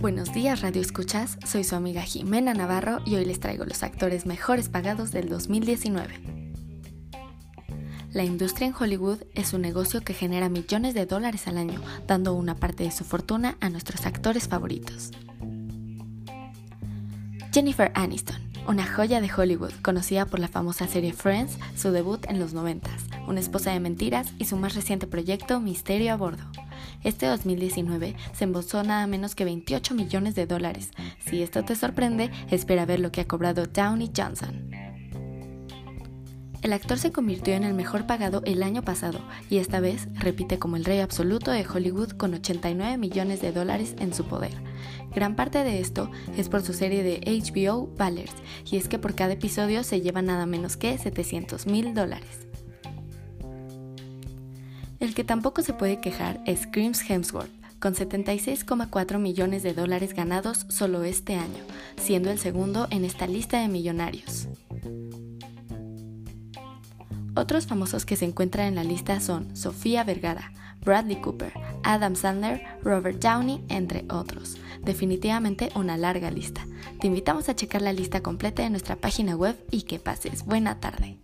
Buenos días Radio Escuchas, soy su amiga Jimena Navarro y hoy les traigo los actores mejores pagados del 2019. La industria en Hollywood es un negocio que genera millones de dólares al año, dando una parte de su fortuna a nuestros actores favoritos. Jennifer Aniston, una joya de Hollywood, conocida por la famosa serie Friends, su debut en los 90, una esposa de mentiras y su más reciente proyecto Misterio a Bordo. Este 2019 se embosó nada menos que 28 millones de dólares. Si esto te sorprende, espera ver lo que ha cobrado Downey Johnson. El actor se convirtió en el mejor pagado el año pasado y esta vez repite como el rey absoluto de Hollywood con 89 millones de dólares en su poder. Gran parte de esto es por su serie de HBO Ballers y es que por cada episodio se lleva nada menos que 700 mil dólares. El que tampoco se puede quejar es Crims Hemsworth, con 76,4 millones de dólares ganados solo este año, siendo el segundo en esta lista de millonarios. Otros famosos que se encuentran en la lista son Sofía Vergara, Bradley Cooper, Adam Sandler, Robert Downey, entre otros. Definitivamente una larga lista. Te invitamos a checar la lista completa en nuestra página web y que pases buena tarde.